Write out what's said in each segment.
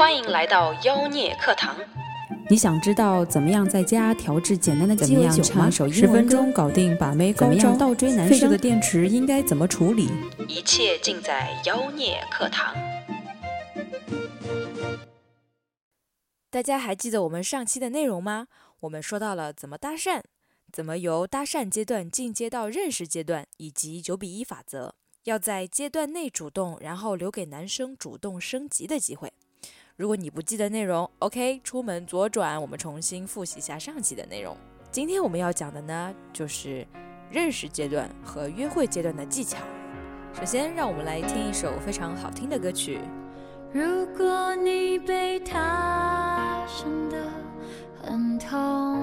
欢迎来到妖孽课堂。你想知道怎么样在家调制简单的鸡尾酒吗？十分钟搞定把妹高招？倒追男生的电池应该怎么处理？一切尽在妖孽课堂。大家还记得我们上期的内容吗？我们说到了怎么搭讪，怎么由搭讪阶段进阶到认识阶段，以及九比一法则。要在阶段内主动，然后留给男生主动升级的机会。如果你不记得内容，OK，出门左转，我们重新复习一下上期的内容。今天我们要讲的呢，就是认识阶段和约会阶段的技巧。首先，让我们来听一首非常好听的歌曲。如果你被他伤得很痛，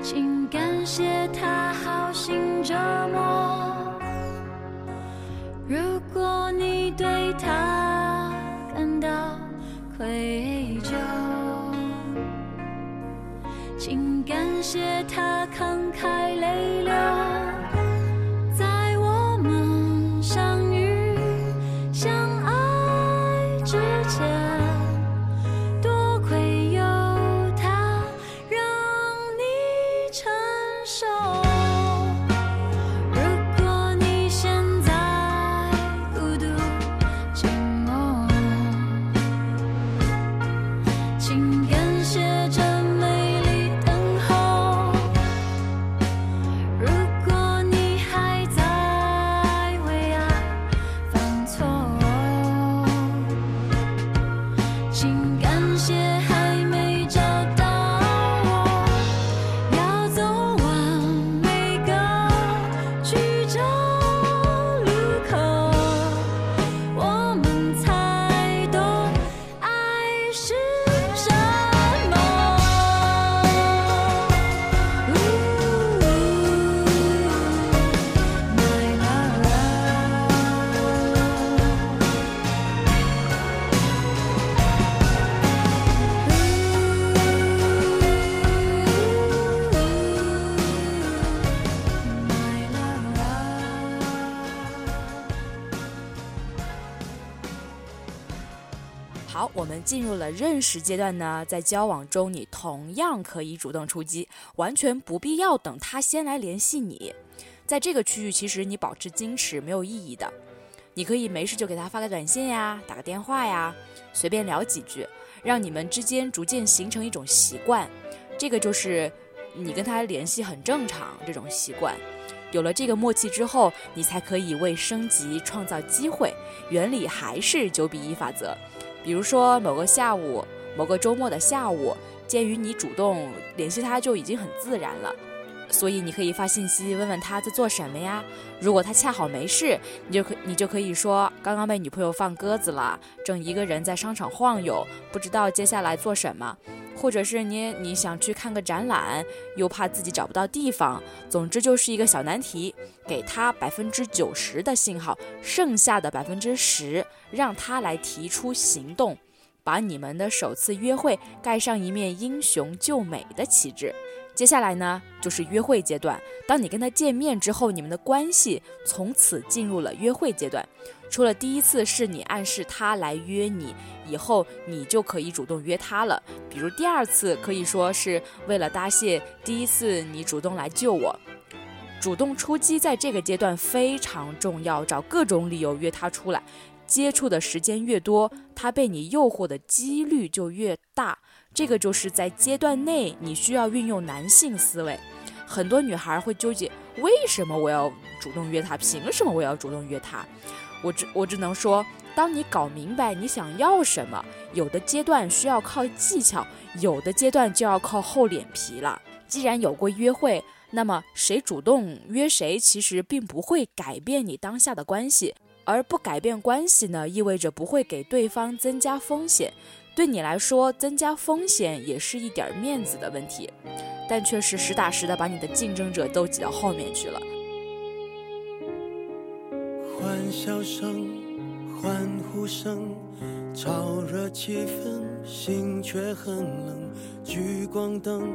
请感谢他好心折磨。如果你对他愧疚，请感谢他慷慨我们进入了认识阶段呢，在交往中，你同样可以主动出击，完全不必要等他先来联系你。在这个区域，其实你保持矜持没有意义的，你可以没事就给他发个短信呀，打个电话呀，随便聊几句，让你们之间逐渐形成一种习惯。这个就是你跟他联系很正常这种习惯。有了这个默契之后，你才可以为升级创造机会。原理还是九比一法则。比如说某个下午，某个周末的下午，鉴于你主动联系他就已经很自然了，所以你可以发信息问问他在做什么呀。如果他恰好没事，你就可你就可以说刚刚被女朋友放鸽子了，正一个人在商场晃悠，不知道接下来做什么。或者是你你想去看个展览，又怕自己找不到地方，总之就是一个小难题，给他百分之九十的信号，剩下的百分之十让他来提出行动，把你们的首次约会盖上一面英雄救美的旗帜。接下来呢，就是约会阶段。当你跟他见面之后，你们的关系从此进入了约会阶段。除了第一次是你暗示他来约你，以后你就可以主动约他了。比如第二次可以说是为了答谢第一次你主动来救我，主动出击在这个阶段非常重要，找各种理由约他出来，接触的时间越多，他被你诱惑的几率就越大。这个就是在阶段内你需要运用男性思维。很多女孩会纠结，为什么我要主动约他？凭什么我要主动约他？我只我只能说，当你搞明白你想要什么，有的阶段需要靠技巧，有的阶段就要靠厚脸皮了。既然有过约会，那么谁主动约谁，其实并不会改变你当下的关系。而不改变关系呢，意味着不会给对方增加风险。对你来说，增加风险也是一点面子的问题，但却是实打实的把你的竞争者都挤到后面去了。欢笑声、欢呼声，炒热气氛，心却很冷。聚光灯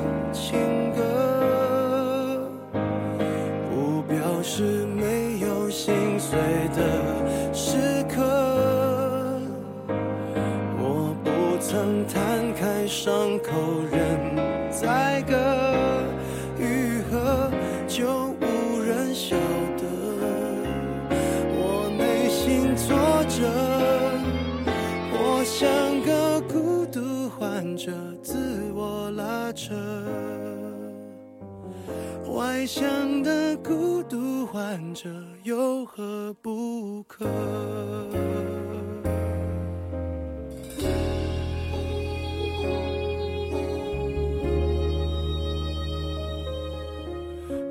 伤口任宰割，愈合就无人晓得。我内心挫折。我像个孤独患者，自我拉扯。外向的孤独患者有何不可？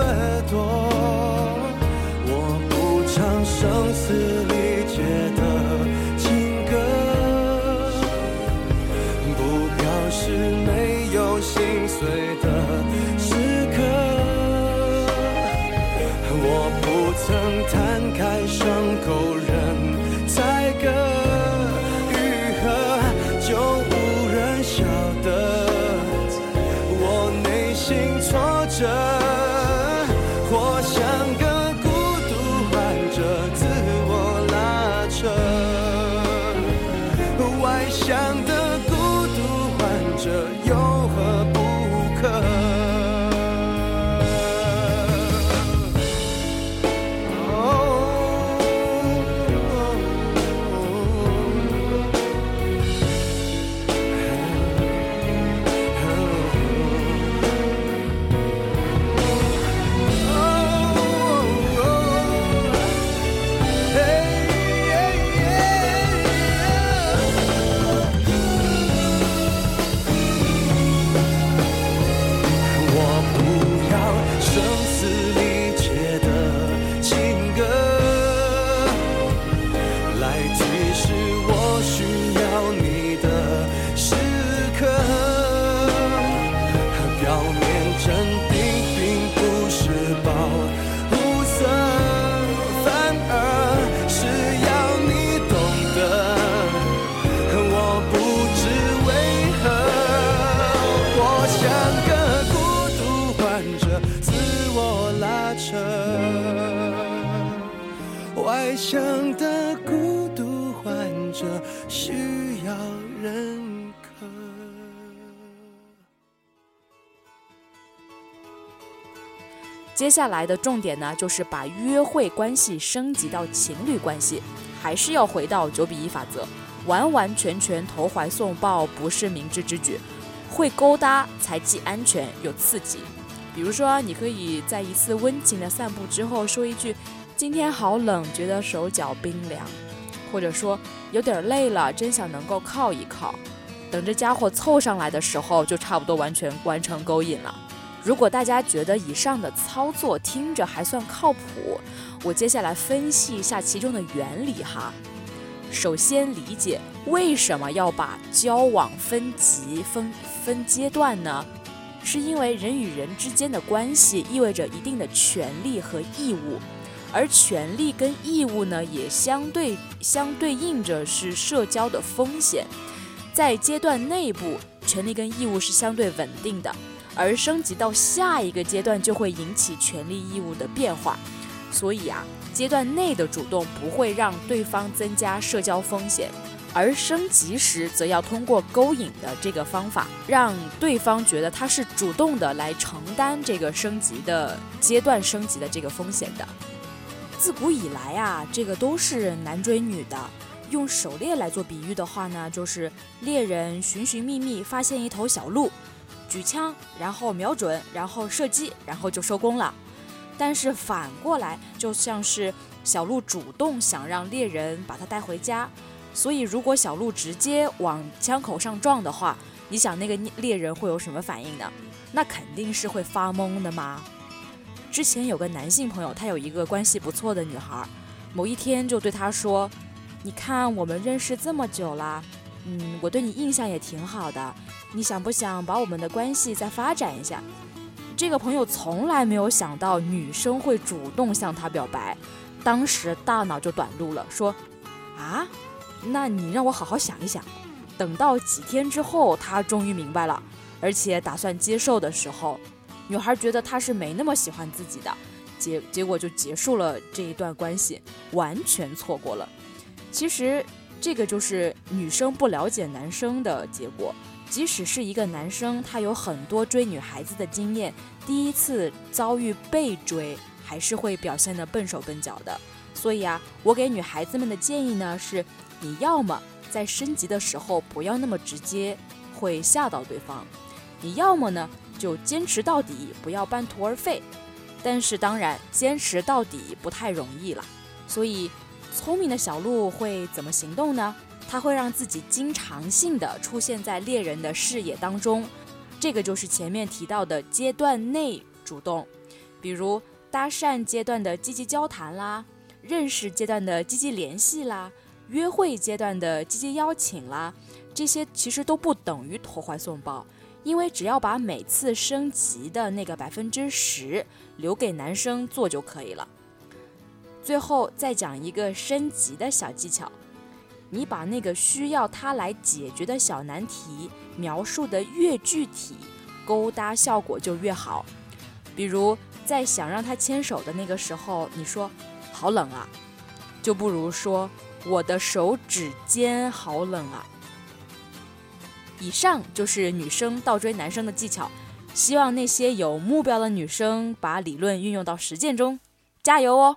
掠夺。我不唱声嘶力竭的情歌，不表示没有心碎接下来的重点呢，就是把约会关系升级到情侣关系，还是要回到九比一法则，完完全全投怀送抱不是明智之举，会勾搭才既安全又刺激。比如说，你可以在一次温情的散步之后说一句：“今天好冷，觉得手脚冰凉。”或者说有点累了，真想能够靠一靠。等这家伙凑上来的时候，就差不多完全完成勾引了。如果大家觉得以上的操作听着还算靠谱，我接下来分析一下其中的原理哈。首先理解为什么要把交往分级、分分阶段呢？是因为人与人之间的关系意味着一定的权利和义务，而权利跟义务呢，也相对相对应着是社交的风险。在阶段内部，权利跟义务是相对稳定的。而升级到下一个阶段，就会引起权利义务的变化，所以啊，阶段内的主动不会让对方增加社交风险，而升级时则要通过勾引的这个方法，让对方觉得他是主动的来承担这个升级的阶段升级的这个风险的。自古以来啊，这个都是男追女的。用狩猎来做比喻的话呢，就是猎人寻寻觅觅发现一头小鹿，举枪，然后瞄准，然后射击，然后就收工了。但是反过来，就像是小鹿主动想让猎人把它带回家。所以如果小鹿直接往枪口上撞的话，你想那个猎人会有什么反应呢？那肯定是会发懵的嘛。之前有个男性朋友，他有一个关系不错的女孩，某一天就对他说：“你看我们认识这么久了，嗯，我对你印象也挺好的，你想不想把我们的关系再发展一下？”这个朋友从来没有想到女生会主动向他表白，当时大脑就短路了，说：“啊，那你让我好好想一想。”等到几天之后，他终于明白了，而且打算接受的时候。女孩觉得他是没那么喜欢自己的，结结果就结束了这一段关系，完全错过了。其实这个就是女生不了解男生的结果。即使是一个男生，他有很多追女孩子的经验，第一次遭遇被追，还是会表现得笨手笨脚的。所以啊，我给女孩子们的建议呢是：你要么在升级的时候不要那么直接，会吓到对方；你要么呢。就坚持到底，不要半途而废。但是当然，坚持到底不太容易了。所以，聪明的小鹿会怎么行动呢？它会让自己经常性的出现在猎人的视野当中。这个就是前面提到的阶段内主动，比如搭讪阶段的积极交谈啦，认识阶段的积极联系啦，约会阶段的积极邀请啦，这些其实都不等于投怀送抱。因为只要把每次升级的那个百分之十留给男生做就可以了。最后再讲一个升级的小技巧，你把那个需要他来解决的小难题描述的越具体，勾搭效果就越好。比如在想让他牵手的那个时候，你说“好冷啊”，就不如说“我的手指尖好冷啊”。以上就是女生倒追男生的技巧，希望那些有目标的女生把理论运用到实践中，加油哦！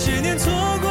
些年错过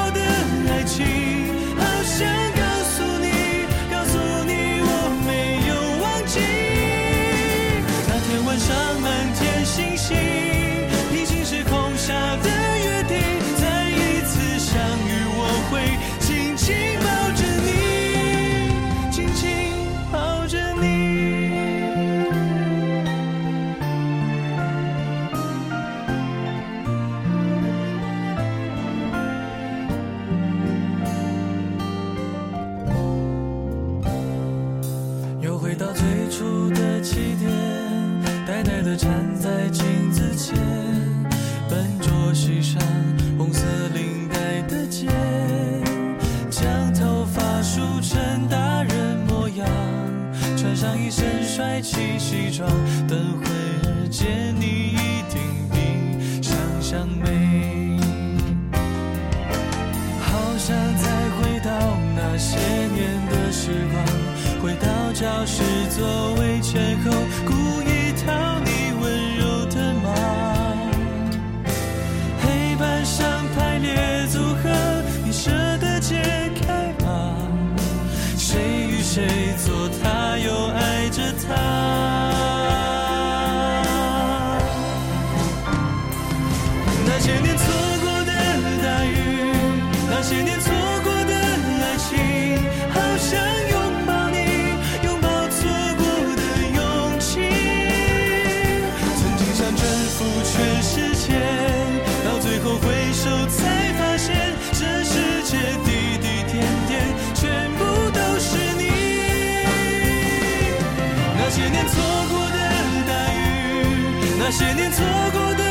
起西装等会儿见你一定比想象美。那些年错过的大雨那些年错过的